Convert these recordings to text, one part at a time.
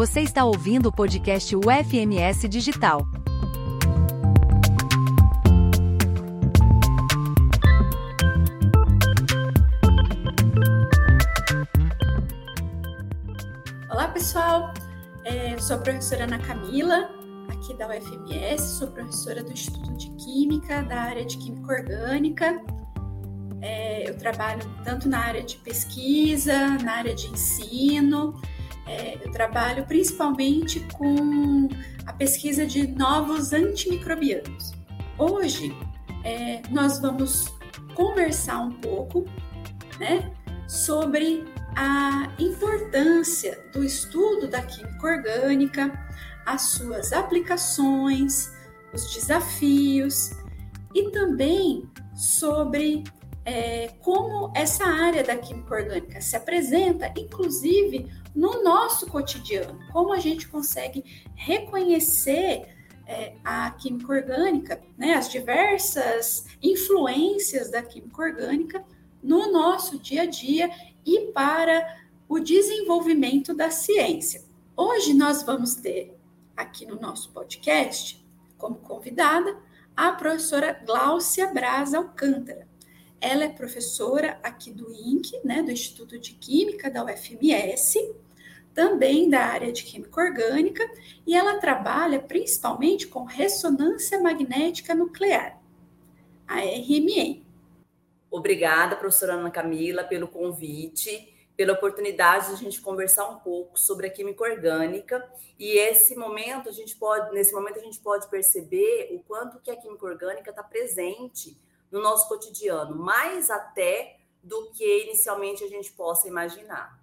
Você está ouvindo o podcast UFMS Digital. Olá, pessoal. É, sou a professora Ana Camila, aqui da UFMS, sou professora do Instituto de Química, da área de Química Orgânica. É, eu trabalho tanto na área de pesquisa, na área de ensino, é, eu trabalho principalmente com a pesquisa de novos antimicrobianos. Hoje é, nós vamos conversar um pouco né, sobre a importância do estudo da química orgânica, as suas aplicações, os desafios e também sobre é, como essa área da química orgânica se apresenta, inclusive no nosso cotidiano, como a gente consegue reconhecer é, a química orgânica, né, as diversas influências da química orgânica no nosso dia a dia e para o desenvolvimento da ciência. Hoje nós vamos ter aqui no nosso podcast, como convidada, a professora Gláucia Braz Alcântara. Ela é professora aqui do INC, né, do Instituto de Química da UFMS, também da área de química orgânica, e ela trabalha principalmente com ressonância magnética nuclear, a RMN. Obrigada, professora Ana Camila, pelo convite, pela oportunidade de a gente conversar um pouco sobre a química orgânica. E esse momento a gente pode, nesse momento a gente pode perceber o quanto que a química orgânica está presente no nosso cotidiano, mais até do que inicialmente a gente possa imaginar.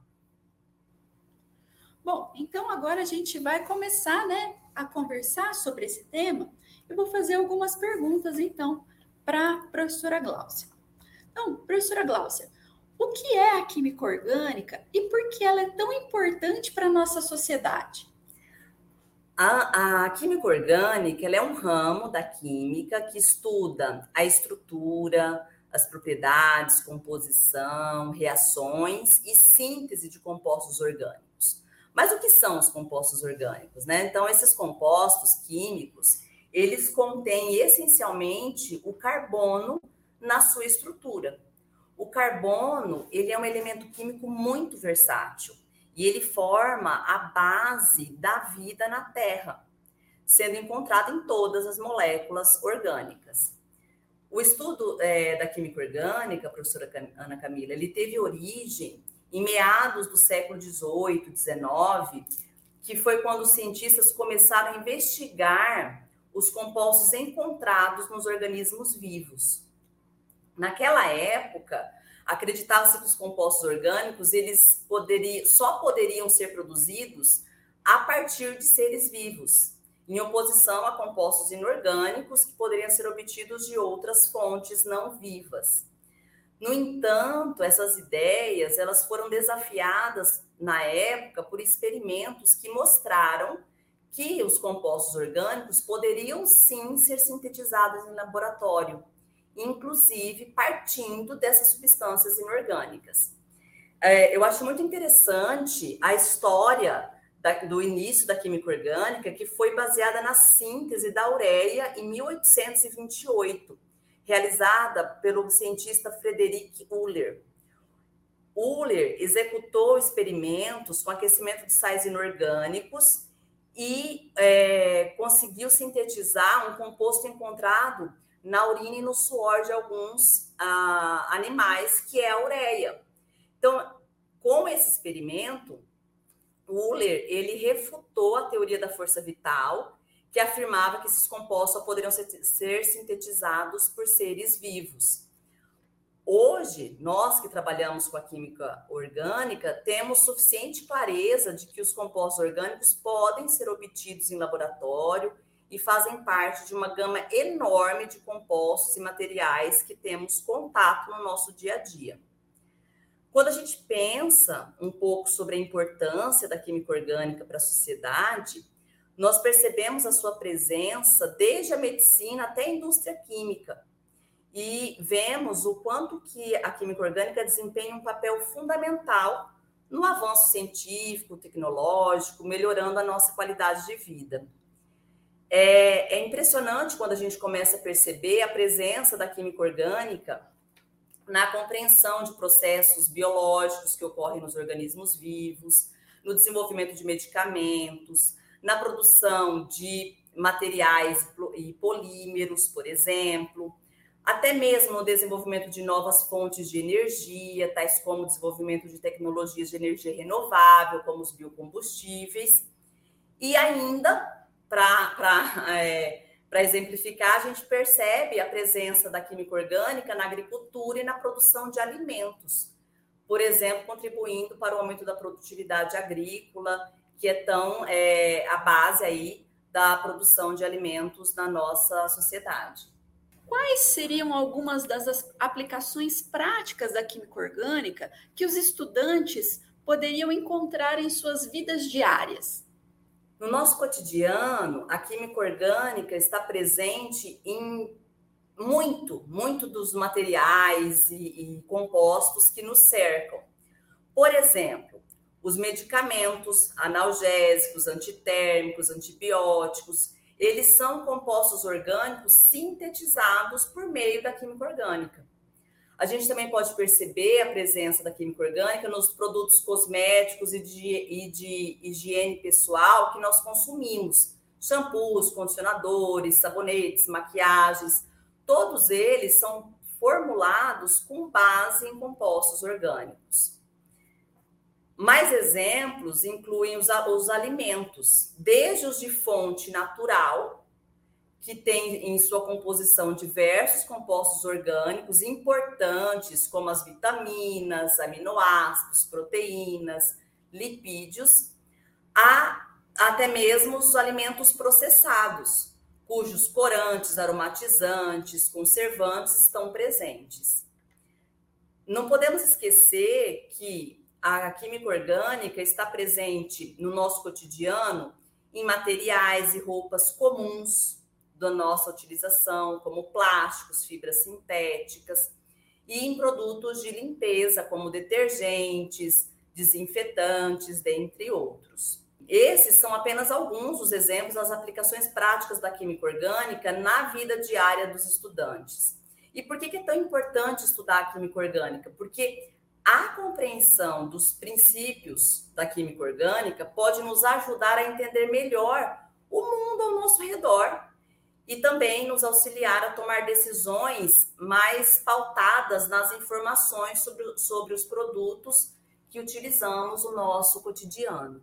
Bom, então agora a gente vai começar, né, a conversar sobre esse tema. Eu vou fazer algumas perguntas, então, para a professora Gláucia. Então, professora Gláucia, o que é a química orgânica e por que ela é tão importante para a nossa sociedade? A, a, química orgânica é um ramo da química que estuda a estrutura, as propriedades, composição, reações e síntese de compostos orgânicos. Mas o que são os compostos orgânicos? Né? Então, esses compostos químicos, eles contêm essencialmente o carbono na sua estrutura. O carbono, ele é um elemento químico muito versátil e ele forma a base da vida na Terra, sendo encontrado em todas as moléculas orgânicas. O estudo é, da química orgânica, professora Ana Camila, ele teve origem em meados do século XVIII, XIX, que foi quando os cientistas começaram a investigar os compostos encontrados nos organismos vivos. Naquela época, acreditava-se que os compostos orgânicos eles poderiam, só poderiam ser produzidos a partir de seres vivos, em oposição a compostos inorgânicos que poderiam ser obtidos de outras fontes não vivas. No entanto, essas ideias elas foram desafiadas na época por experimentos que mostraram que os compostos orgânicos poderiam sim ser sintetizados em laboratório inclusive partindo dessas substâncias inorgânicas. É, eu acho muito interessante a história da, do início da química orgânica, que foi baseada na síntese da ureia em 1828, realizada pelo cientista Frederick Uller. Uller executou experimentos com aquecimento de sais inorgânicos e é, conseguiu sintetizar um composto encontrado na urina e no suor de alguns ah, animais, que é a ureia. Então, com esse experimento, Uller ele refutou a teoria da força vital, que afirmava que esses compostos só poderiam ser, ser sintetizados por seres vivos. Hoje, nós que trabalhamos com a química orgânica, temos suficiente clareza de que os compostos orgânicos podem ser obtidos em laboratório e fazem parte de uma gama enorme de compostos e materiais que temos contato no nosso dia a dia. Quando a gente pensa um pouco sobre a importância da química orgânica para a sociedade, nós percebemos a sua presença desde a medicina até a indústria química. E vemos o quanto que a química orgânica desempenha um papel fundamental no avanço científico, tecnológico, melhorando a nossa qualidade de vida. É, é, impressionante quando a gente começa a perceber a presença da química orgânica na compreensão de processos biológicos que ocorrem nos organismos vivos, no desenvolvimento de medicamentos, na produção de materiais e polímeros, por exemplo, até mesmo no desenvolvimento de novas fontes de energia, tais como o desenvolvimento de tecnologias de energia renovável, como os biocombustíveis, e ainda, para é, exemplificar, a gente percebe a presença da química orgânica na agricultura e na produção de alimentos, por exemplo, contribuindo para o aumento da produtividade agrícola, que é tão é, a base aí da produção de alimentos na nossa sociedade. Quais seriam algumas das aplicações práticas da química orgânica que os estudantes poderiam encontrar em suas vidas diárias? No nosso cotidiano, a química orgânica está presente em muito, muito dos materiais e, e compostos que nos cercam. Por exemplo, os medicamentos analgésicos, antitérmicos, antibióticos, eles são compostos orgânicos sintetizados por meio da química orgânica. A gente também pode perceber a presença da química orgânica nos produtos cosméticos e de, e de higiene pessoal que nós consumimos. Shampoos, condicionadores, sabonetes, maquiagens, todos eles são formulados com base em compostos orgânicos. Mais exemplos incluem os, os alimentos, desde os de fonte natural, que tem em sua composição diversos compostos orgânicos importantes, como as vitaminas, aminoácidos, proteínas, lipídios, até mesmo os alimentos processados, cujos corantes, aromatizantes, conservantes estão presentes. Não podemos esquecer que a química orgânica está presente no nosso cotidiano em materiais e roupas comuns da nossa utilização, como plásticos, fibras sintéticas, e em produtos de limpeza, como detergentes, desinfetantes, dentre outros. Esses são apenas alguns dos exemplos das aplicações práticas da química orgânica na vida diária dos estudantes. E por que é tão importante estudar a química orgânica? Porque a compreensão dos princípios da química orgânica pode nos ajudar a entender melhor o mundo ao nosso redor e também nos auxiliar a tomar decisões mais pautadas nas informações sobre, sobre os produtos que utilizamos no nosso cotidiano.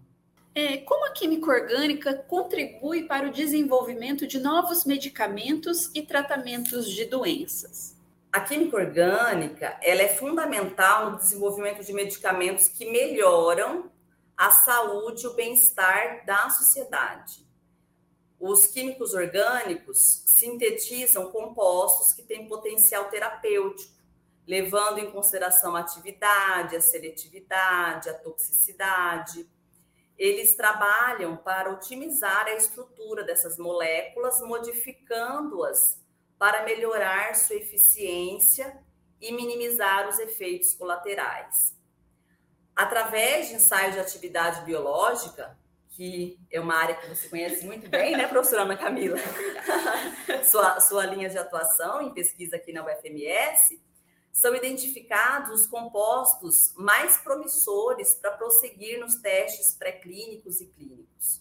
É, como a química orgânica contribui para o desenvolvimento de novos medicamentos e tratamentos de doenças? A química orgânica ela é fundamental no desenvolvimento de medicamentos que melhoram a saúde e o bem-estar da sociedade. Os químicos orgânicos sintetizam compostos que têm potencial terapêutico, levando em consideração a atividade, a seletividade, a toxicidade. Eles trabalham para otimizar a estrutura dessas moléculas, modificando-as para melhorar sua eficiência e minimizar os efeitos colaterais. Através de ensaios de atividade biológica, que é uma área que você conhece muito bem, né, professora Ana Camila? sua, sua linha de atuação em pesquisa aqui na UFMS, são identificados os compostos mais promissores para prosseguir nos testes pré-clínicos e clínicos.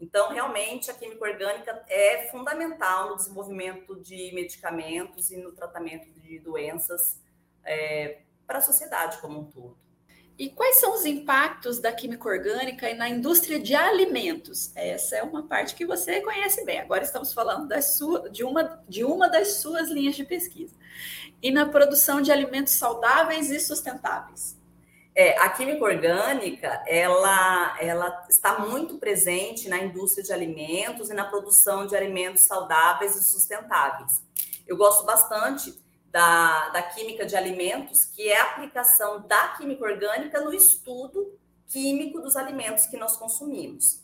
Então, realmente, a química orgânica é fundamental no desenvolvimento de medicamentos e no tratamento de doenças é, para a sociedade como um todo. E quais são os impactos da química orgânica na indústria de alimentos? Essa é uma parte que você conhece bem. Agora estamos falando sua, de, uma, de uma das suas linhas de pesquisa. E na produção de alimentos saudáveis e sustentáveis. É, a química orgânica, ela, ela está muito presente na indústria de alimentos e na produção de alimentos saudáveis e sustentáveis. Eu gosto bastante da, da química de alimentos, que é a aplicação da química orgânica no estudo químico dos alimentos que nós consumimos.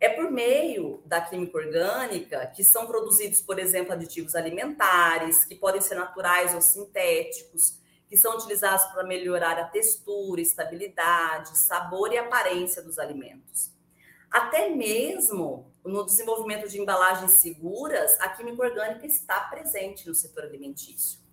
É por meio da química orgânica que são produzidos, por exemplo, aditivos alimentares, que podem ser naturais ou sintéticos, que que são utilizados para melhorar a textura, estabilidade, sabor e aparência dos alimentos. Até mesmo no desenvolvimento de embalagens seguras, a química orgânica está presente no setor alimentício.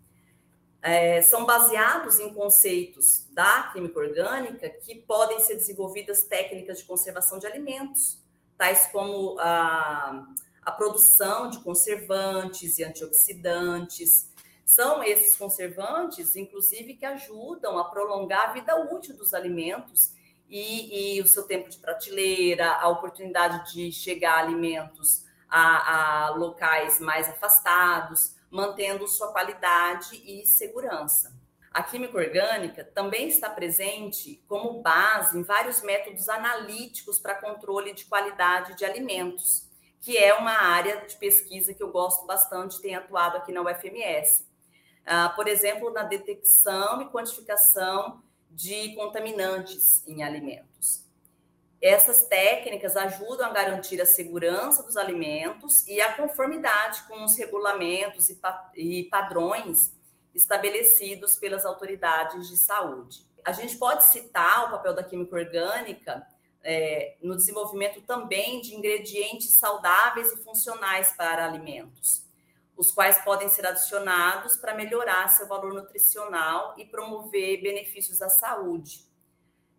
É, são baseados em conceitos da química orgânica que podem ser desenvolvidas técnicas de conservação de alimentos, tais como a, a produção de conservantes e antioxidantes, são esses conservantes, inclusive, que ajudam a prolongar a vida útil dos alimentos e, e o seu tempo de prateleira, a oportunidade de chegar alimentos a, a locais mais afastados, mantendo sua qualidade e segurança. A química orgânica também está presente como base em vários métodos analíticos para controle de qualidade de alimentos, que é uma área de pesquisa que eu gosto bastante, tenho atuado aqui na UFMS. Ah, por exemplo, na detecção e quantificação de contaminantes em alimentos. Essas técnicas ajudam a garantir a segurança dos alimentos e a conformidade com os regulamentos e padrões estabelecidos pelas autoridades de saúde. A gente pode citar o papel da química orgânica é, no desenvolvimento também de ingredientes saudáveis e funcionais para alimentos os quais podem ser adicionados para melhorar seu valor nutricional e promover benefícios à saúde,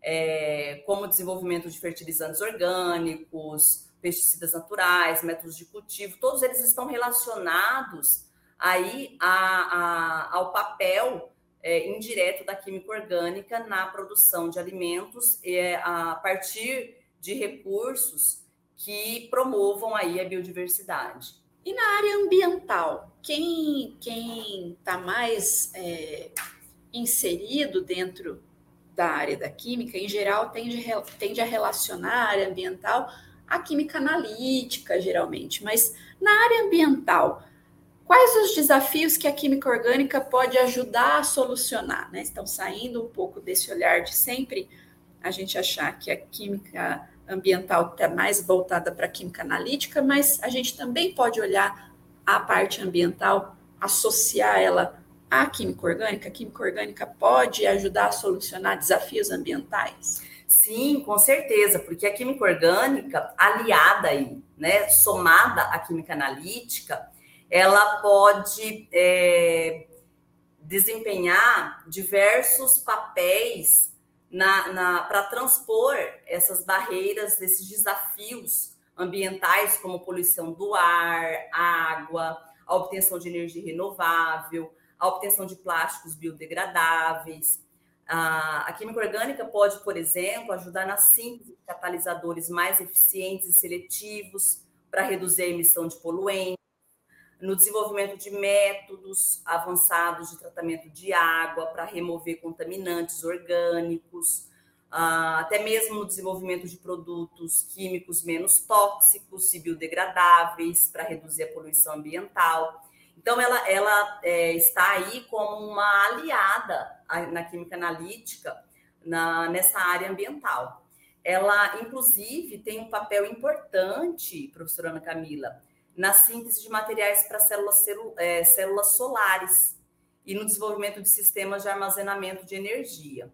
é, como desenvolvimento de fertilizantes orgânicos, pesticidas naturais, métodos de cultivo, todos eles estão relacionados aí a, a, ao papel é, indireto da química orgânica na produção de alimentos é, a partir de recursos que promovam aí a biodiversidade. E na área ambiental, quem quem está mais é, inserido dentro da área da química, em geral, tende, tende a relacionar a área ambiental à química analítica, geralmente. Mas na área ambiental, quais os desafios que a química orgânica pode ajudar a solucionar? Né? Estão saindo um pouco desse olhar de sempre a gente achar que a química ambiental está mais voltada para a química analítica, mas a gente também pode olhar a parte ambiental, associar ela à química orgânica. A química orgânica pode ajudar a solucionar desafios ambientais? Sim, com certeza, porque a química orgânica, aliada aí, né, somada à química analítica, ela pode é, desempenhar diversos papéis para transpor essas barreiras, esses desafios ambientais, como poluição do ar, água, a obtenção de energia renovável, a obtenção de plásticos biodegradáveis. A química orgânica pode, por exemplo, ajudar na síntese de catalisadores mais eficientes e seletivos para reduzir a emissão de poluentes no desenvolvimento de métodos avançados de tratamento de água para remover contaminantes orgânicos, até mesmo no desenvolvimento de produtos químicos menos tóxicos e biodegradáveis para reduzir a poluição ambiental. Então, ela, ela é, está aí como uma aliada na química analítica na, nessa área ambiental. Ela, inclusive, tem um papel importante, professora Ana Camila, na síntese de materiais para células, é, células solares e no desenvolvimento de sistemas de armazenamento de energia.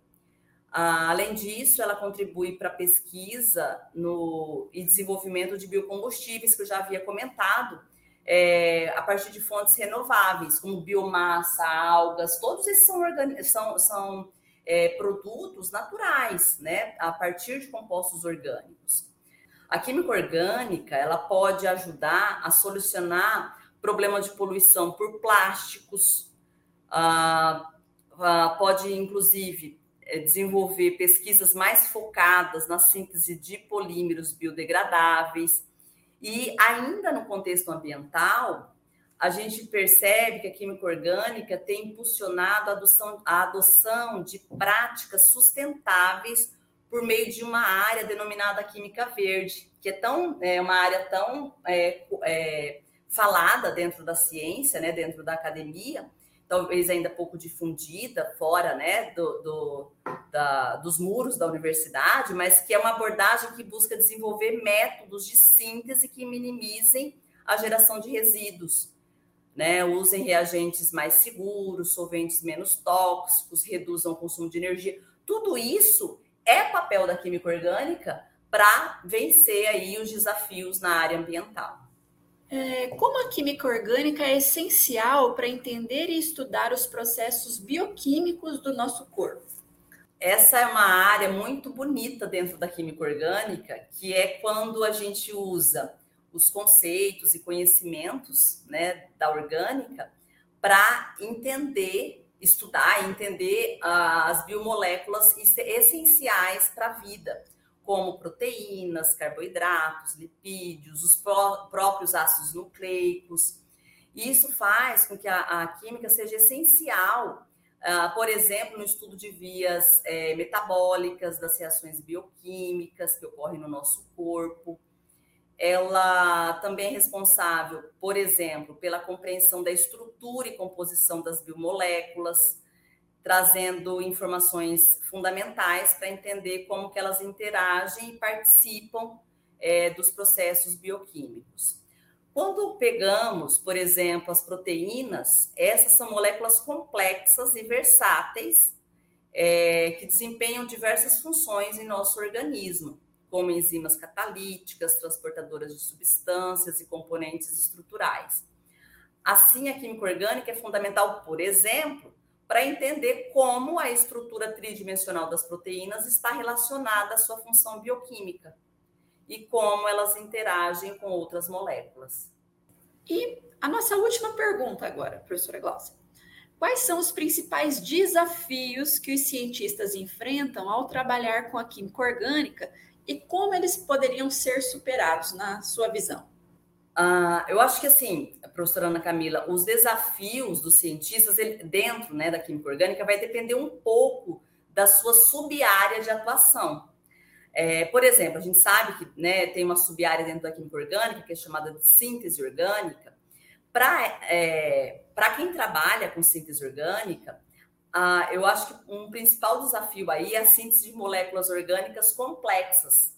Ah, além disso, ela contribui para pesquisa no, e desenvolvimento de biocombustíveis, que eu já havia comentado, é, a partir de fontes renováveis, como biomassa, algas, todos esses são, são, são é, produtos naturais, né, a partir de compostos orgânicos. A química orgânica, ela pode ajudar a solucionar problema de poluição por plásticos, ah, ah, pode, inclusive, eh, desenvolver pesquisas mais focadas na síntese de polímeros biodegradáveis. E ainda no contexto ambiental, a gente percebe que a química orgânica tem impulsionado a adoção, a adoção de práticas sustentáveis por meio de uma área denominada química verde, que é tão é uma área tão é, é, falada dentro da ciência, né, dentro da academia, talvez ainda pouco difundida fora, né, do, do da, dos muros da universidade, mas que é uma abordagem que busca desenvolver métodos de síntese que minimizem a geração de resíduos né? Usem reagentes mais seguros, solventes menos tóxicos, reduzam o consumo de energia. Tudo isso é papel da química orgânica para vencer aí os desafios na área ambiental. É, como a química orgânica é essencial para entender e estudar os processos bioquímicos do nosso corpo? Essa é uma área muito bonita dentro da química orgânica, que é quando a gente usa os conceitos e conhecimentos né, da orgânica para entender, estudar entender as biomoléculas essenciais para a vida como proteínas, carboidratos, lipídios, os pró próprios ácidos nucleicos. Isso faz com que a, a química seja essencial, uh, por exemplo, no estudo de vias é, metabólicas das reações bioquímicas que ocorrem no nosso corpo. Ela também é responsável, por exemplo, pela compreensão da estrutura e composição das biomoléculas, trazendo informações fundamentais para entender como que elas interagem e participam é, dos processos bioquímicos. Quando pegamos, por exemplo, as proteínas, essas são moléculas complexas e versáteis é, que desempenham diversas funções em nosso organismo, como enzimas catalíticas, transportadoras de substâncias e componentes estruturais. Assim, a química orgânica é fundamental, por exemplo, para entender como a estrutura tridimensional das proteínas está relacionada à sua função bioquímica e como elas interagem com outras moléculas. E a nossa última pergunta agora, professora Glaucia. Quais são os principais desafios que os cientistas enfrentam ao trabalhar com a química orgânica e como eles poderiam ser superados, na sua visão? Uh, eu acho que, assim, professora Ana Camila, os desafios dos cientistas ele, dentro né, da química orgânica vai depender um pouco da sua sub-área de atuação. É, por exemplo, a gente sabe que né, tem uma sub-área dentro da química orgânica que é chamada de síntese orgânica. Para é, quem trabalha com síntese orgânica, eu acho que um principal desafio aí é a síntese de moléculas orgânicas complexas,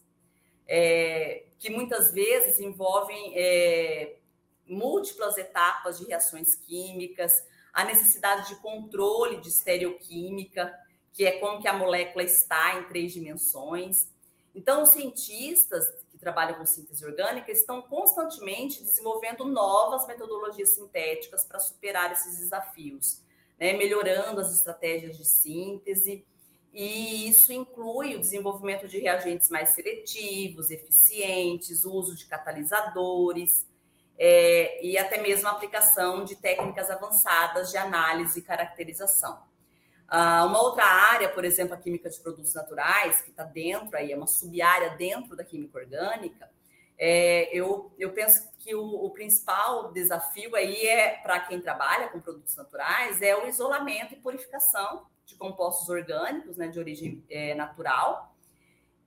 é, que muitas vezes envolvem é, múltiplas etapas de reações químicas, a necessidade de controle de estereoquímica, que é como que a molécula está em três dimensões. Então, os cientistas que trabalham com síntese orgânica estão constantemente desenvolvendo novas metodologias sintéticas para superar esses desafios, né? melhorando as estratégias de síntese, e isso inclui o desenvolvimento de reagentes mais seletivos, eficientes, o uso de catalisadores é, e até mesmo a aplicação de técnicas avançadas de análise e caracterização. Ah, uma outra área, por exemplo, a química de produtos naturais, que está dentro aí, é uma sub-área dentro da química orgânica, é, eu, eu penso que o, o principal desafio aí é, para quem trabalha com produtos naturais, é o isolamento e purificação de compostos orgânicos, né, de origem é, natural.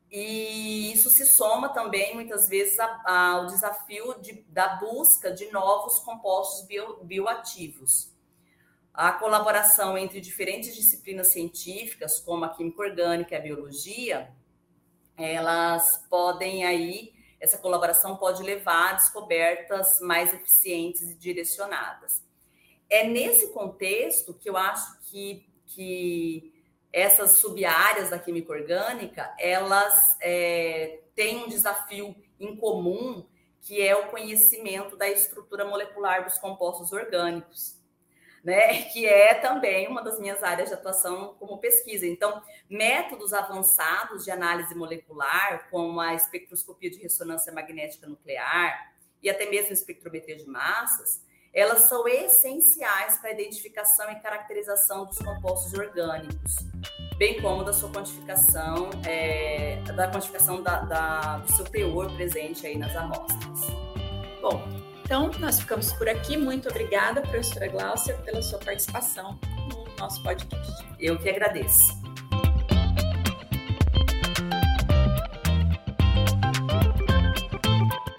E isso se soma também, muitas vezes, ao desafio de, da busca de novos compostos bio, bioativos. A colaboração entre diferentes disciplinas científicas, como a química orgânica e a biologia, elas podem aí, essa colaboração pode levar a descobertas mais eficientes e direcionadas. É nesse contexto que eu acho que que essas sub-áreas da química orgânica, elas é, têm um desafio em comum, que é o conhecimento da estrutura molecular dos compostos orgânicos, né? Que é também uma das minhas áreas de atuação como pesquisa. Então, métodos avançados de análise molecular, como a espectroscopia de ressonância magnética nuclear e até mesmo espectrometria de massas, elas são essenciais para a identificação e caracterização dos compostos orgânicos, bem como da sua quantificação, é, da quantificação da, da, do seu teor presente aí nas amostras. Bom, então nós ficamos por aqui. Muito obrigada, professora Glaucia, pela sua participação no nosso podcast. Eu que agradeço.